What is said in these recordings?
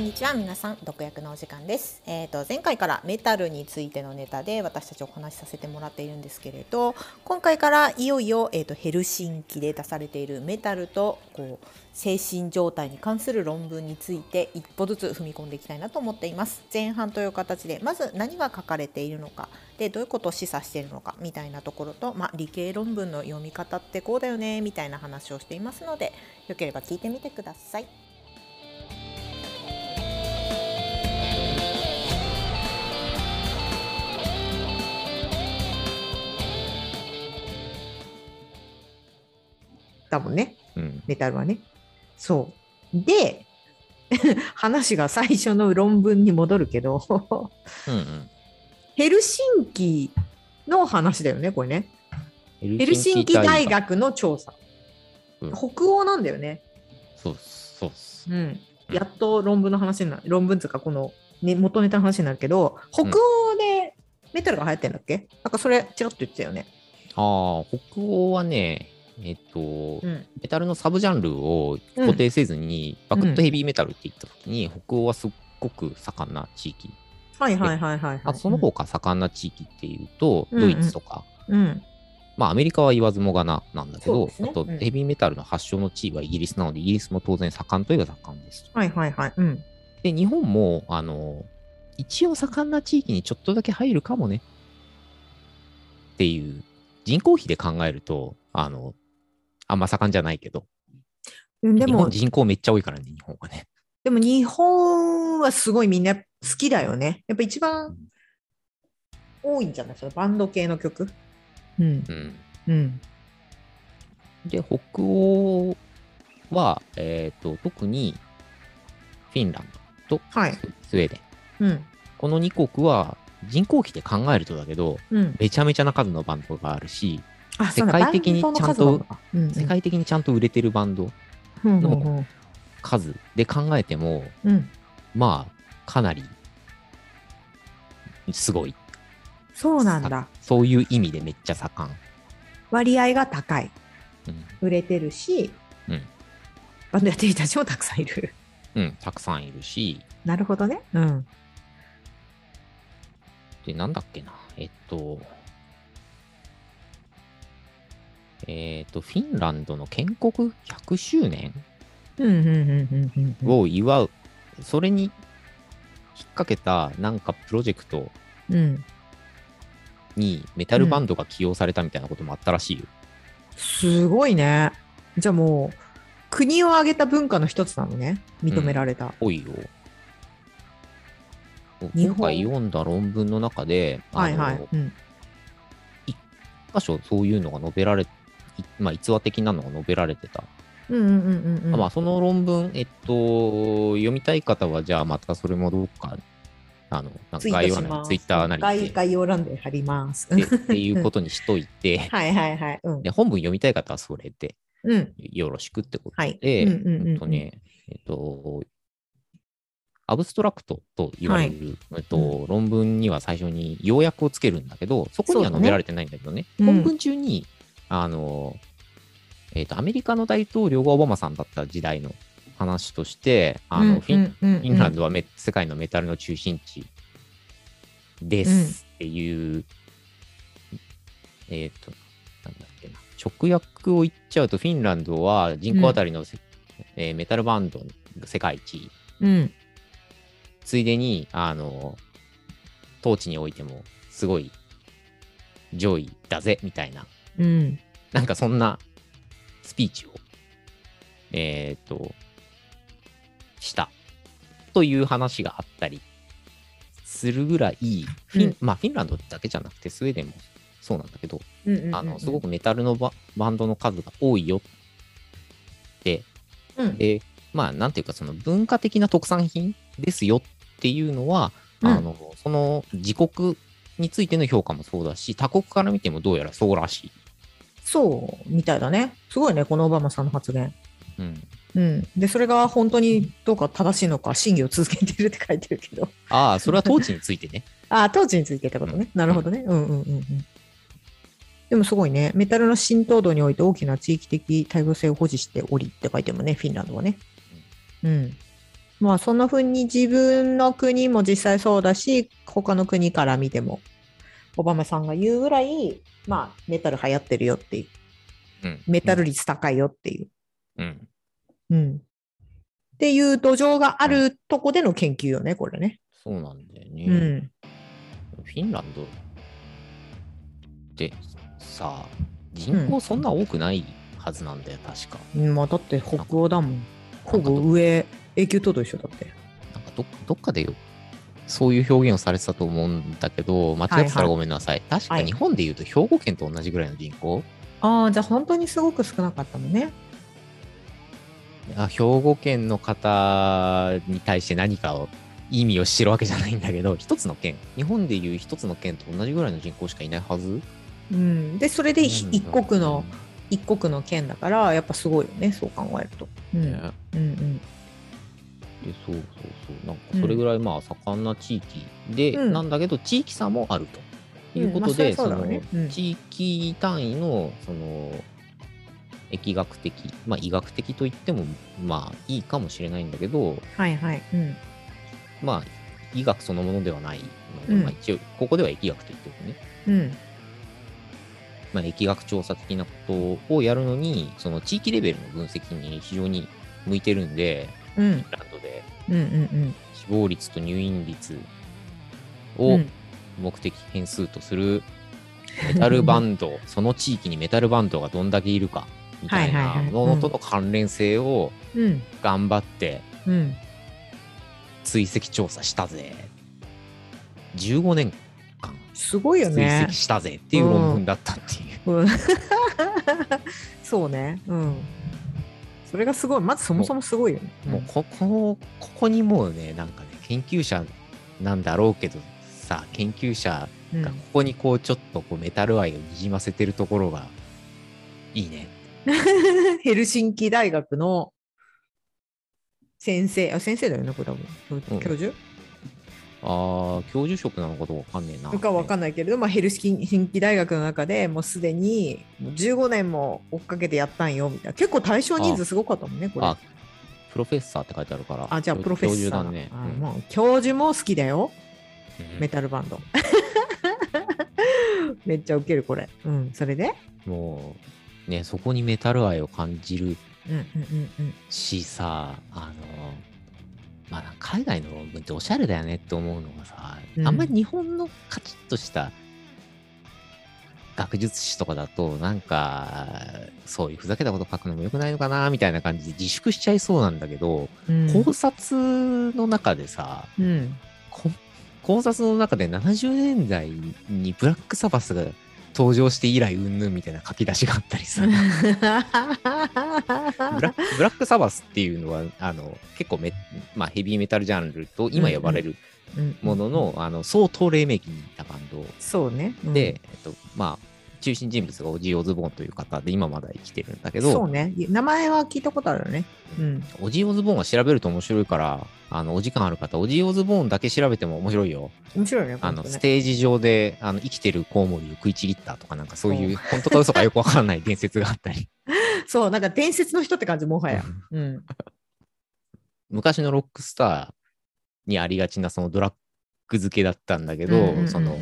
んにちは皆さん毒薬のお時間です、えー、と前回からメタルについてのネタで私たちお話しさせてもらっているんですけれど今回からいよいよ、えー、とヘルシンキで出されているメタルとこう精神状態に関する論文について一歩ずつ踏み込んでいきたいなと思っています前半という形でまず何が書かれているのかでどういうことを示唆しているのかみたいなところと、まあ、理系論文の読み方ってこうだよねみたいな話をしていますのでよければ聞いてみてください。だもんねうん。メタルはね。そう。で、話が最初の論文に戻るけど、うんうん。ヘルシンキの話だよね、これね。ヘヘルシンキ大。学の調査。うん北欧なんだよね。そうっすそうっす。うん。やっと論文の話になる、論文つうか、この、ね、元ネタの話になるけど、北欧でメタルが流行ってんだっけ、なんかそれ、ちらっと言ってたよね。ああ、北欧はね、えっと、うん。メタルのサブジャンルを固定せずに、バクッとヘビーメタルって言った時に、北欧はすっごく盛んな地域。はいはいはいはい、はい。あその他盛んな地域っていうと、うんドイツとか、うん。まあアメリカは言わずもがななんだけど、ねあとうんヘビーメタルの発祥の地位はイギリスなので、イギリスも当然盛んといえば盛んですと。はいはいはい。うん。で、日本も、あの、一応盛んな地域にちょっとだけ入るかもね。っていう、人口比で考えると、あの、あんま盛んじゃないけど、うんでも日本、人口めっちゃ多いからね、日本はね。でも日本はすごいみんな好きだよね。やっぱ一番多いんじゃない？そのバンド系の曲。うん。うん。うん。で、北欧は、えっ、と、特にフィンランドとはい。スウェーデン。うん。この2国は人口比で考えるとだけど、うん。めちゃめちゃな数のバンドがあるし、あ世界的にちゃんと、そうんだうんうん世界的にちゃんと売れてるバンドのうん数で考えても、うん。まあ、かなりすごい。そうなんだ。そういう意味でめっちゃ盛ん。割合が高い。うん。売れてるし、うんバンドやってる人たちもたくさんいる。うん、たくさんいるし、なるほどね。うん。で、なんだっけな。えっと、えっと、フィンランドの建国100周年うんうんうんうんうんうん。を祝う、それに引っ掛けたなんかプロジェクトうん。にメタルバンドが起用されたみたいなこともあったらしいよ。すごいね。じゃあもう、国を挙げた文化の一つなのね。認められた。多いよ。日本今回読んだ論文の中で、はいはい。うん。箇所そういうのが述べられ、いまあ、逸話的なのが述べられてた。まあ、その論文、えっと、読みたい方は、じゃあまたそれもどうか、あの、なんか概要欄。ツイッターなりで概概要欄で貼ります。でっていうことにしといて、はいはいはい。うん。で本文読みたい方はそれでうん。よろしくってことはい。で、えっとね、えっと、アブストラクトと言われる、えっと、論文には最初に要約をつけるんだけど、そこには述べられてないんだけどね、うん本文中に、あの、えっと、アメリカの大統領がオバマさんだった時代の話として、あの、フィン、ランドはメ世界のメタルの中心地ですっていう、えっ、と、なんだっけな、直訳を言っちゃうと、フィンランドは人口当たりのせ、えーメタルバンドの世界一。位、うん。ついでに、あの、統治においてもすごい上位だぜ、みたいな、うん。なんかそんなスピーチを、えっ、と、したという話があったりするぐらい、フィン、うんまあフィンランドだけじゃなくてスウェーデンもそうなんだけど、うんうんうんあの、すごくメタルのババンドの数が多いよって、うんで、まあなんていうかその文化的な特産品ですよっていうのは、うんあの、その自国についての評価もそうだし、他国から見てもどうやらそうらしい。そうみたいだね。すごいね、このオバマさんの発言。うん。うん。で、それが本当にどうか正しいのか、審議を続けてるって書いてるけど。ああ、それは統治についてね。ああ、当時についてってことね。なるほどね。うんうんうんうん。でもすごいね。メタルの浸透度において大きな地域的多様性を保持しておりって書いてもね、フィンランドはね。うん。まあそんな風に自分の国も実際そうだし、他の国から見ても、オバマさんが言うぐらい、まあメタル流行ってるよっていう、うん。メタル率高いよっていう、うん。うん。っていう土壌があるとこでの研究よね、これね。そうなんだよね。うん。フィンランドってさ、人口そんな多くないはずなんだよ、確か。まあだって北欧だもん。ほぼ上、永久凍土一緒だって。なんかどどっかでよそういう表現をされてたと思うんだけど、間違ってたらごめんなさい。確かはい日本で言うと兵庫県と同じぐらいの人口、ああ、じゃあ本当にすごく少なかったのね。あ兵庫県の方に対して何かを意味をしてるわけじゃないんだけど、一つの県、日本でいう一つの県と同じぐらいの人口しかいないはず？うん。で、それでひ一国の、一国の県だから、やっぱすごいよね、そう考えると。うん。ねうんうん。でそうそうそうなんかそれぐらいまあ盛んな地域で、うんなんだけど地域差もあるということで、その地域単位のその疫学的まあ医学的といってもまあいいかもしれないんだけどはいはい。うん。まあ医学そのものではないので、うんまあ、一応ここでは疫学と言っておくね、うん。まあ、疫学調査的なことをやるのにその地域レベルの分析に非常に向いてるんでうん。ランドでうんうん死亡率と入院率うん。をうん目的変数とするメタルバンド、その地域にメタルバンドがどんだけいるかみたいなものとの関連性をうん。頑張ってうん。追跡調査したぜ。15年間すごいよ追ね跡。したぜっていう論文だったっていう。うん そうね。うん。それがすごい。まずそもそもすごいよね。もうここここにもうねなんかね研究者なんだろうけどさ研究者うんがここにこうちょっとこうメタル愛をにじませてるところがいいね。ヘルシンキ大学の先生、あ先生だよね、これ多分。うん教授、ああ教授職なのかどうかわかんねえな。かわかんないけれど、まあ、ヘルシンキ大学の中でもうすでにもう15年も追っかけてやったんよみたいな。結構対象人数すごかったもんね、これ。ああ、プロフェッサーって書いてあるから。じゃあプロフェッサー教授だね。あもう教授も好きだよ、うんメタルバンド。めっちゃウケる、これ。うん、それで？もう、ね、そこにメタル愛を感じるうんうんうんうん。しさ、あの、まあ、海外の論文っておしゃれだよねって思うのがさ、うん。あんまり日本のカチッとした学術誌とかだと、なんか、そういうふざけたこと書くのも良くないのかな、みたいな感じで自粛しちゃいそうなんだけど、うん。考察の中でさ、うん、こ考察の中で70年代にブラックサバスが登場して以来うんぬんみたいな書き出しがあったりさブラ ブラックサバスっていうのはあの結構メ、まあ、ヘビーメタルジャンルと今呼ばれるうんものの,、あの相当黎明期にいたバンド。そうね。うん。で、えっとまあ、中心人物がオジー・オズボーンという方で今まだ生きてるんだけどそうね。名前は聞いたことあるよね。うん。オジー・オズボーンは調べると面白いからあのお時間ある方オジー・オズボーンだけ調べても面白いよ。面白いね。あの、ステージ上で、あの、生きてるコウモリを食いちぎったとか、なんかそういう、本当か嘘かよくわかんない 伝説があったり。そう、なんか伝説の人って感じ、もはや。うん。昔のロックスターにありがちなそのドラッグ漬けだったんだけど、その、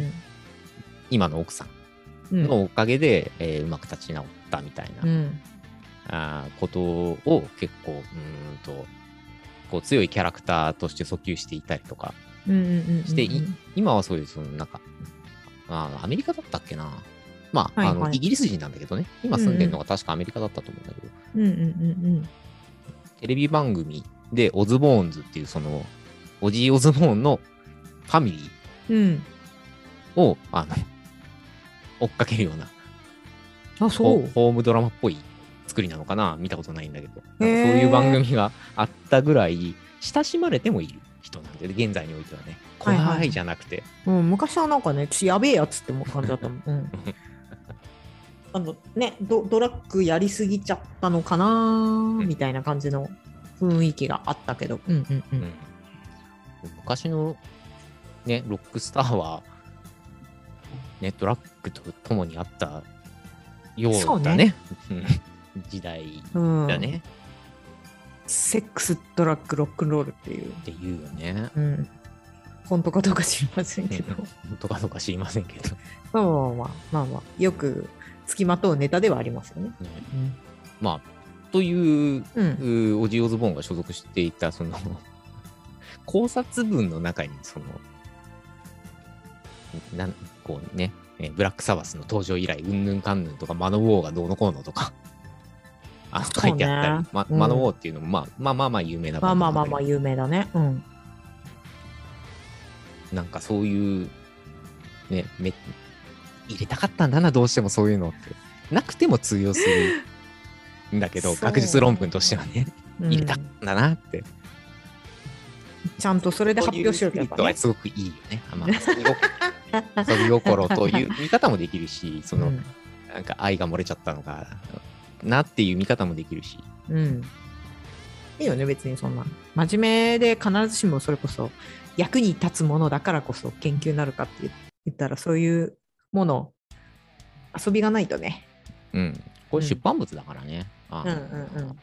今の奥さうんんのおかげで、えーうまく立ち直ったみたいな、うん。あーことを結構、うーんと、こう強いキャラクターとして訴求していたりとかうんうんうんうん。して、い今はそういう、そのなんか、あアメリカだったっけな。まあ、あの、はいはいイギリス人なんだけどね。今住んでるのが確かアメリカだったと思うんだけど、うんうんうんテレビ番組でオズボーンズっていうその、オジー・オズボーンのファミリうん。うん。ーを、あの、追っかけるような、あ、そホう。ホームドラマっぽい作りなのかな見たことないんだけど。そういう番組があったぐらい、親しまれてもいる人なんで、現在においてはね。怖はいはいいじゃなくて、うん、昔はなんかね、ちやべえやつっても感じだったもん。うん。あのねド、ドラッグやりすぎちゃったのかな、みたいな感じの雰囲気があったけど。うんうんう。うんん昔のね、ロックスターは、ね、ドラッグと共にあったようだね。うん時代うん、だね。セックス、ドラッグ、ロックンロールっていう。っていうよね。うん。本当かどうか知りませんけど。本当かどうか知りませんけど。まあまあまあまあ、まあまあ、よく付きまとうネタではありますよね。ねまあ、といううん。うオジオズボーンが所属していた、その、考察文の中に、その、なんこうね、えーブラックサバスの登場以来、うんぬんかんぬんとか、マノウォーがどうのこうのとか、あ書いてあったり、まうんマノウォーっていうのも、まあ、まあまあまあ有名なまあまあまあまあ、有名だね。うん。どなんかそういう、ね、め入れたかったんだな、どうしてもそういうのって。なくても通用するんだけど、学術論文としてはね、うん入れたんだなって。ちゃんとそれで発表しろとやっぱね。すごくいいよね。まあ、遊び心という見方もできるし、その、うんなんか愛が漏れちゃったのかなっていう見方もできるし、うん。いいよね、別にそんな。真面目で必ずしもそれこそ役に立つものだからこそ研究になるかって言ったら、そういうもの、遊びがないとね。うん。これ出版物だからね。あのうんうんうん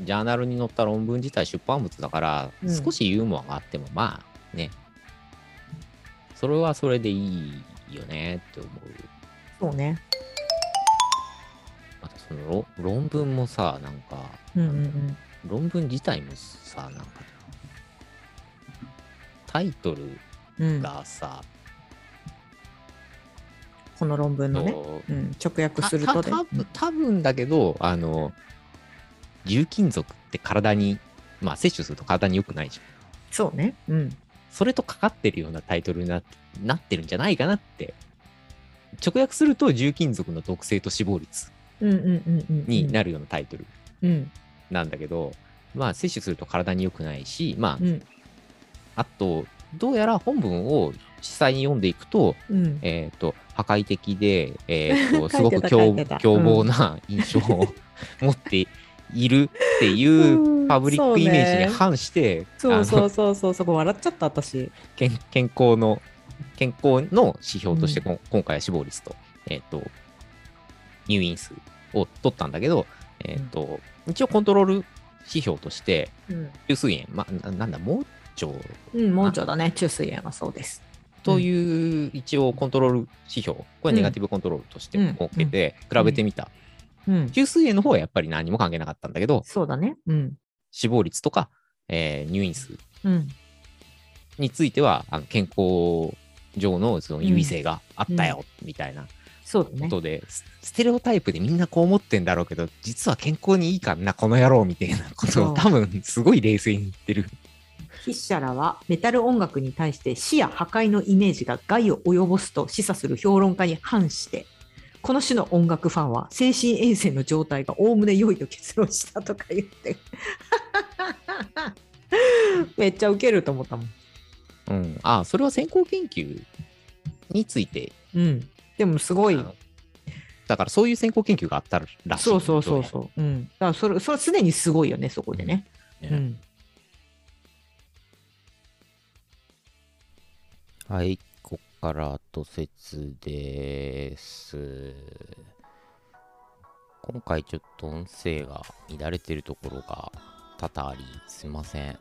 ジャーナルに載った論文自体出版物だから、うん少しユーモアがあっても、まあね、それはそれでいいよねって思う。そうね。またそのろ論文もさ、なんか、うんうんうん。論文自体もさ、なんか、タイトルうん、がさ、この論文のね、とうん、直訳たするとでた多分多分だけど、あの、重金属って体に、まあ摂取すると体に良くないじゃん。そうね。うん。それとかかってるようなタイトルにななってるんじゃないかなって。直訳すると重金属の毒性と死亡率。になるようなタイトルうん。なんだけど、まあ摂取すると体に良くないし、まあ、うん。あと、どうやら本文を実際に読んでいくと、うん。えっ、と、破壊的で、えっ、と、すごく凶暴な印象を 持っているっていううんパブリックイメージに反して、そうそうそうそう、そこ笑っちゃった、私。健健康の、健康の指標としてこん、今回は死亡率と、えっ、と、入院数を取ったんだけど、えっ、と、一応コントロール指標として、うん。中水炎、まあ、ななんだ、盲腸うん、もうちょうだね。中水炎はそうです。という一応コントロール指標、これネガティブコントロールとしてうん設けて比べてみた。うん。中水炎の方はやっぱり何も関係なかったんだけど、そうだね。うん。死亡率とか、えー入院数うん。については、あの健康上のその優位性があったよ、みたいなそうだね。ことで、スステレオタイプでみんなこう思ってんだろうけど、実は健康にいいかんな、この野郎みたいなことを多分すごい冷静に言ってる。筆者らはメタル音楽に対して死や破壊のイメージが害を及ぼすと示唆する評論家に反して、この種の音楽ファンは精神衛生の状態がおおむね良いと結論したとか言って。めっちゃウケると思ったもん。うん。あ、それは先行研究について、うん。でもすごいだからそういう先行研究があったらしい。そうそうそうそう。うん。だからそれ、それすでにすごいよね、そこでね。ねうん。はい、から後説です。今回ちょっと音声が乱れてるところが多々あり、すいません。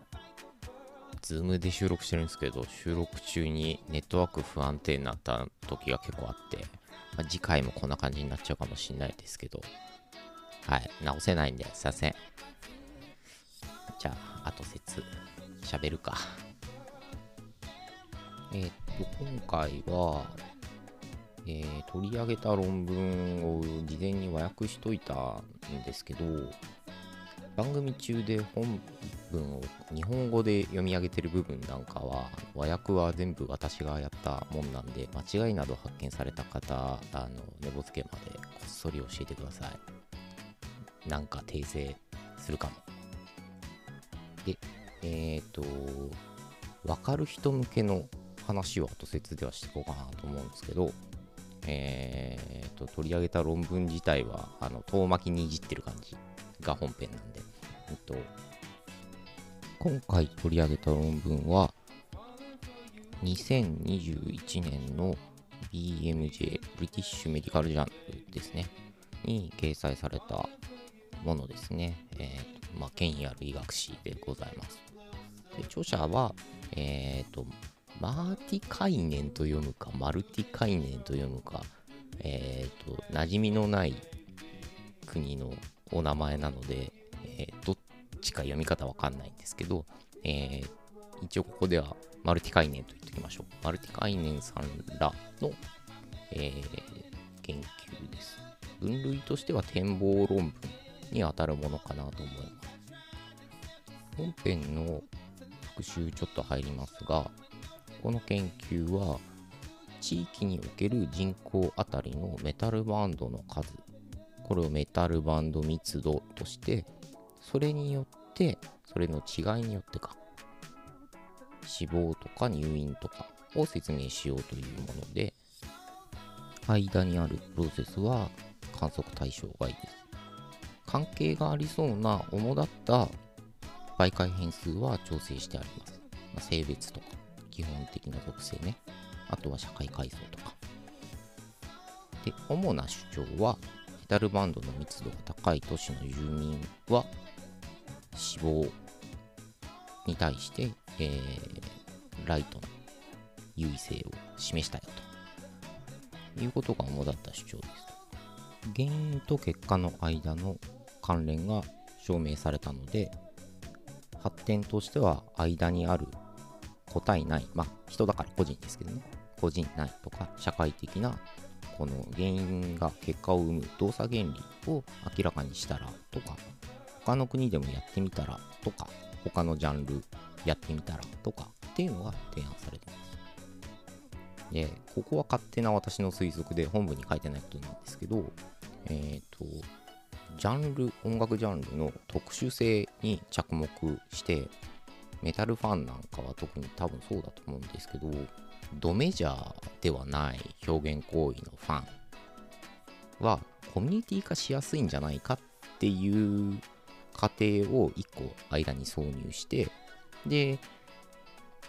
ズームで収録してるんですけど、収録中にネットワーク不安定になった時が結構あって、まあ次回もこんな感じになっちゃうかもしれないですけど、はい、直せないんで、すいません。じゃあ、後説、喋るか。えーっと、今回は、えー取り上げた論文を事前に和訳しといたんですけど、番組中で本文を日本語で読み上げてる部分なんかは、和訳は全部私がやったもんなんで、間違いなど発見された方、あの、寝ぼつけまでこっそり教えてください。なんか訂正するかも。で、えーっと、わかる人向けの話を後説ではしていこうかなと思うんですけど、えー、と取り上げた論文自体はあの遠巻きにいじってる感じが本編なんで、えっと、今回取り上げた論文は2021年の BMJ ブリティッシュメディカルジャーナルですねに掲載されたものですね、えーとまあ、権威ある医学誌でございます。で著者は、えっ、と、マーティカイネンと読むか、マルティカイネンと読むか、えっ、と、馴染みのない国のお名前なので、えーどっちか読み方わかんないんですけど、えー一応ここではマルティカイネンと言っておきましょう。マルティカイネンさんらの、えー研究です。分類としては展望論文に当たるものかなと思います。本編の復習ちょっと入りますが、この研究は地域における人口あたりのメタルバンドの数。これをメタルバンド密度としてそれによってそれの違いによってか死亡とか入院とかを説明しようというもので間にあるプロセスは観測対象外です。関係がありそうな主だった媒介変数は調整してあります、まあ性別とか。基本的な属性ね。あとは社会階層とか。で主な主張はメタルバンドの密度が高い都市の住民は死亡に対して、えーライトな優位性を示したよということが主だった主張です原因と結果の間の関連が証明されたので発展としては間にある個体ない。まあ人だから個人ですけどね。個人ないとか社会的なこの原因が結果を生む動作原理を明らかにしたらとか他の国でもやってみたらとか他のジャンルやってみたらとかっていうのが提案されてます。でここは勝手な私の推測で本部に書いてないことなんですけどえっ、とジャンル音楽ジャンルの特殊性に着目してメタルファンなんかは特に多分そうだと思うんですけどドメジャーではない表現行為のファンはコミュニティ化しやすいんじゃないかっていう過程を1個間に挿入してで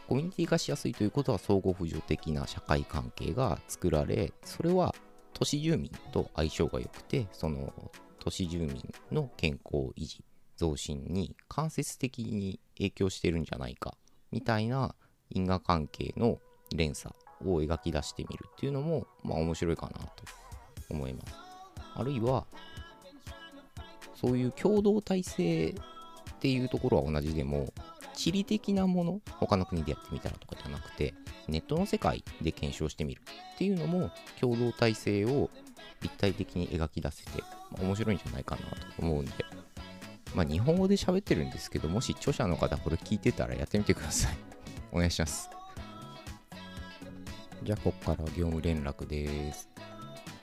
コミュニティ化しやすいということは相互扶助的な社会関係が作られそれは都市住民と相性が良くてその都市住民の健康維持増進に間接的に影響してるんじゃないかみたいな因果関係の連鎖を描き出してみるっていうのもまあ面白いかなと思います。あるいはそういう共同体制っていうところは同じでも地理的なもの他の国でやってみたらとかじゃなくてネットの世界で検証してみるっていうのも共同体制を立体的に描き出せて、面白いんじゃないかなと思うんで。まあ日本語で喋ってるんですけどもし著者の方これ聞いてたらやってみてください お願いしますじゃあここから業務連絡です、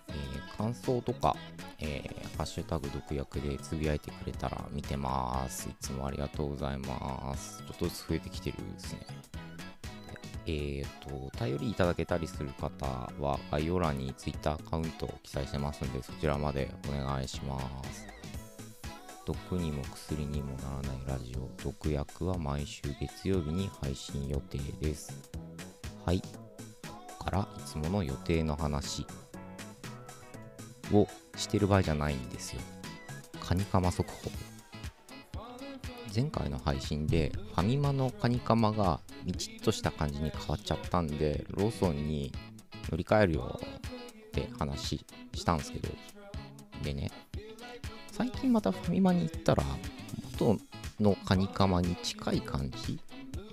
えー感想とかえーハッシュタグ毒薬でつぶやいてくれたら見てます。いつもありがとうございます。ちょっとずつ増えてきてるですね。えっ、と、お便りいただけたりする方は概要欄に Twitter アカウントを記載してますんで、そちらまでお願いします。毒にも薬にもならないラジオ、毒薬は毎週月曜日に配信予定です。はい。ここからいつもの予定の話をしてる場合じゃないんですよ。カニカマ速報。前回の配信でファミマのカニカマがみちっとした感じに変わっちゃったんで、ローソンに乗り換えるよって話したんですけど、でね、最近またファミマに行ったら、元のカニカマに近い感じ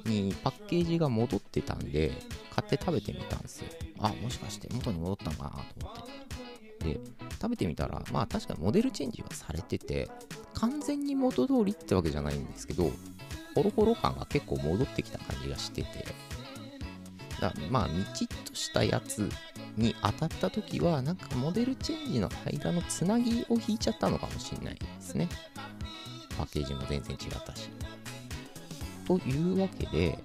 にパッケージが戻ってたんで、買って食べてみたんですよ。あ、もしかして元に戻ったのかなと思って。で、食べてみたら、まあ確かにモデルチェンジはされてて、完全に元通りってわけじゃないんですけど、ホロホロ感が結構戻ってきた感じがしてて、だまあ、みちっとしたやつに当たった時は、なんかモデルチェンジの間のつなぎを引いちゃったのかもしれないですね。パッケージも全然違ったし。というわけで、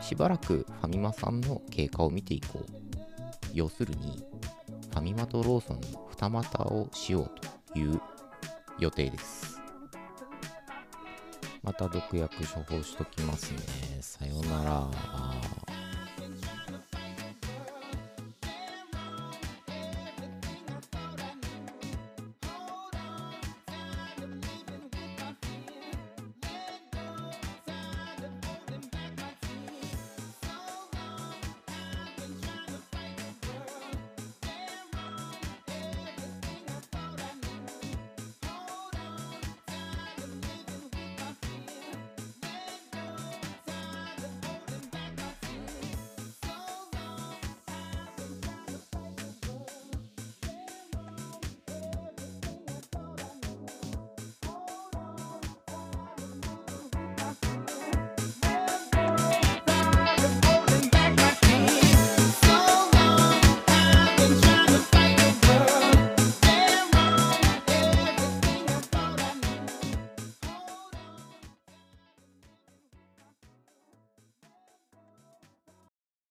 しばらくファミマさんの経過を見ていこう。要するに、ファミマとローソンの二股をしようという予定です。また毒薬処方しときますね。さよなら。